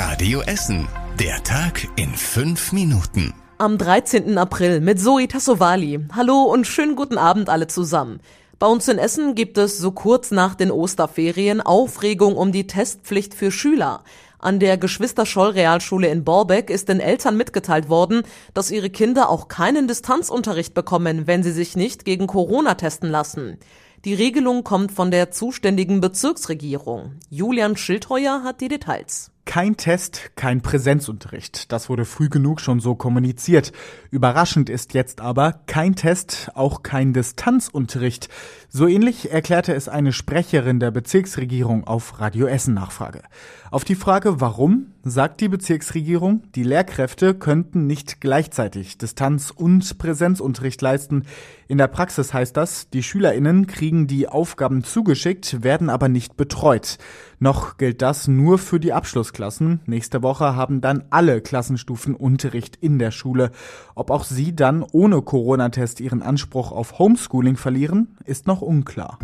Radio Essen. Der Tag in fünf Minuten. Am 13. April mit Zoe Tassovali. Hallo und schönen guten Abend alle zusammen. Bei uns in Essen gibt es so kurz nach den Osterferien Aufregung um die Testpflicht für Schüler. An der Geschwister-Scholl-Realschule in Borbeck ist den Eltern mitgeteilt worden, dass ihre Kinder auch keinen Distanzunterricht bekommen, wenn sie sich nicht gegen Corona testen lassen. Die Regelung kommt von der zuständigen Bezirksregierung. Julian Schildheuer hat die Details. Kein Test, kein Präsenzunterricht. Das wurde früh genug schon so kommuniziert. Überraschend ist jetzt aber kein Test, auch kein Distanzunterricht. So ähnlich erklärte es eine Sprecherin der Bezirksregierung auf Radio Essen Nachfrage. Auf die Frage, warum, sagt die Bezirksregierung, die Lehrkräfte könnten nicht gleichzeitig Distanz- und Präsenzunterricht leisten. In der Praxis heißt das, die SchülerInnen kriegen die Aufgaben zugeschickt, werden aber nicht betreut. Noch gilt das nur für die Abschlussklassen. Nächste Woche haben dann alle Klassenstufen Unterricht in der Schule. Ob auch sie dann ohne Corona-Test ihren Anspruch auf Homeschooling verlieren, ist noch unklar.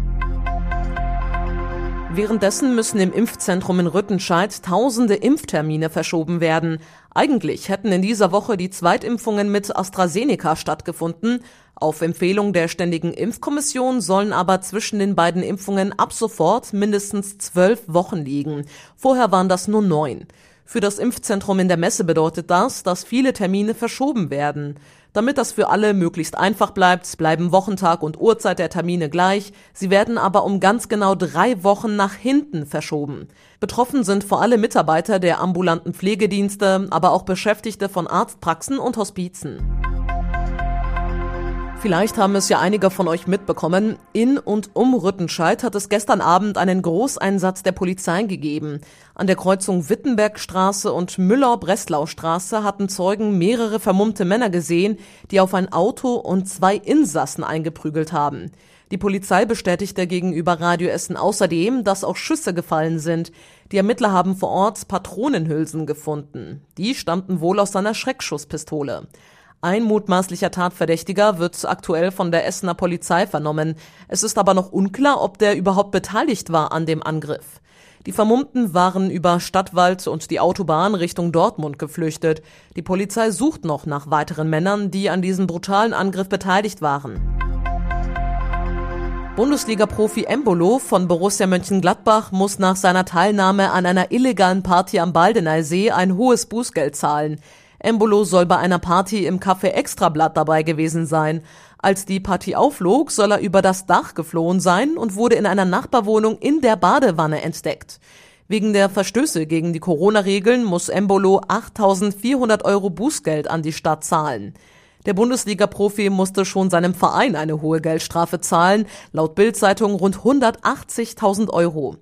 Währenddessen müssen im Impfzentrum in Rüttenscheid tausende Impftermine verschoben werden. Eigentlich hätten in dieser Woche die Zweitimpfungen mit AstraZeneca stattgefunden. Auf Empfehlung der Ständigen Impfkommission sollen aber zwischen den beiden Impfungen ab sofort mindestens zwölf Wochen liegen. Vorher waren das nur neun. Für das Impfzentrum in der Messe bedeutet das, dass viele Termine verschoben werden. Damit das für alle möglichst einfach bleibt, bleiben Wochentag und Uhrzeit der Termine gleich, sie werden aber um ganz genau drei Wochen nach hinten verschoben. Betroffen sind vor allem Mitarbeiter der ambulanten Pflegedienste, aber auch Beschäftigte von Arztpraxen und Hospizen. Vielleicht haben es ja einige von euch mitbekommen. In und um Rüttenscheid hat es gestern Abend einen Großeinsatz der Polizei gegeben. An der Kreuzung Wittenbergstraße und Müller-Breslau-Straße hatten Zeugen mehrere vermummte Männer gesehen, die auf ein Auto und zwei Insassen eingeprügelt haben. Die Polizei bestätigte gegenüber Radio Essen außerdem, dass auch Schüsse gefallen sind. Die Ermittler haben vor Ort Patronenhülsen gefunden. Die stammten wohl aus seiner Schreckschusspistole. Ein mutmaßlicher Tatverdächtiger wird aktuell von der Essener Polizei vernommen. Es ist aber noch unklar, ob der überhaupt beteiligt war an dem Angriff. Die Vermummten waren über Stadtwald und die Autobahn Richtung Dortmund geflüchtet. Die Polizei sucht noch nach weiteren Männern, die an diesem brutalen Angriff beteiligt waren. Bundesliga-Profi Embolo von Borussia Mönchengladbach muss nach seiner Teilnahme an einer illegalen Party am Baldeneysee ein hohes Bußgeld zahlen. Embolo soll bei einer Party im Café Extrablatt dabei gewesen sein. Als die Party auflog, soll er über das Dach geflohen sein und wurde in einer Nachbarwohnung in der Badewanne entdeckt. Wegen der Verstöße gegen die Corona-Regeln muss Embolo 8.400 Euro Bußgeld an die Stadt zahlen. Der Bundesliga-Profi musste schon seinem Verein eine hohe Geldstrafe zahlen, laut Bild-Zeitung rund 180.000 Euro.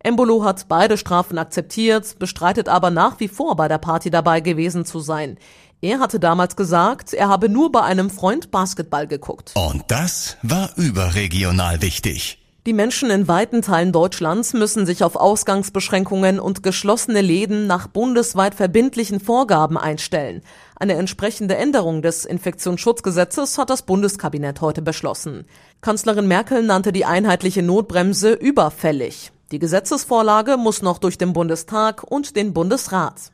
Embolo hat beide Strafen akzeptiert, bestreitet aber nach wie vor bei der Party dabei gewesen zu sein. Er hatte damals gesagt, er habe nur bei einem Freund Basketball geguckt. Und das war überregional wichtig. Die Menschen in weiten Teilen Deutschlands müssen sich auf Ausgangsbeschränkungen und geschlossene Läden nach bundesweit verbindlichen Vorgaben einstellen. Eine entsprechende Änderung des Infektionsschutzgesetzes hat das Bundeskabinett heute beschlossen. Kanzlerin Merkel nannte die einheitliche Notbremse überfällig. Die Gesetzesvorlage muss noch durch den Bundestag und den Bundesrat.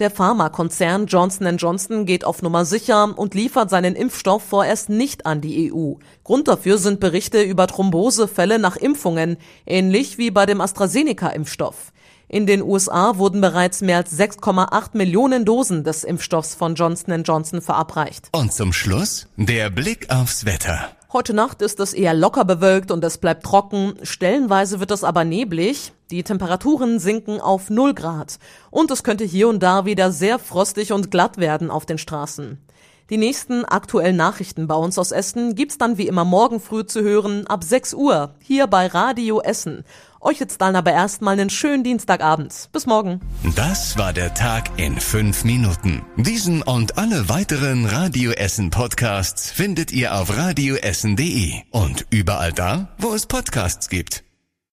Der Pharmakonzern Johnson Johnson geht auf Nummer sicher und liefert seinen Impfstoff vorerst nicht an die EU. Grund dafür sind Berichte über Thrombosefälle nach Impfungen, ähnlich wie bei dem AstraZeneca-Impfstoff. In den USA wurden bereits mehr als 6,8 Millionen Dosen des Impfstoffs von Johnson Johnson verabreicht. Und zum Schluss der Blick aufs Wetter. Heute Nacht ist es eher locker bewölkt und es bleibt trocken. Stellenweise wird es aber neblig. Die Temperaturen sinken auf 0 Grad. Und es könnte hier und da wieder sehr frostig und glatt werden auf den Straßen. Die nächsten aktuellen Nachrichten bei uns aus Essen gibt's dann wie immer morgen früh zu hören ab 6 Uhr hier bei Radio Essen. Euch jetzt dann aber erstmal einen schönen Dienstagabend. Bis morgen. Das war der Tag in fünf Minuten. Diesen und alle weiteren Radio Essen Podcasts findet ihr auf radioessen.de und überall da, wo es Podcasts gibt.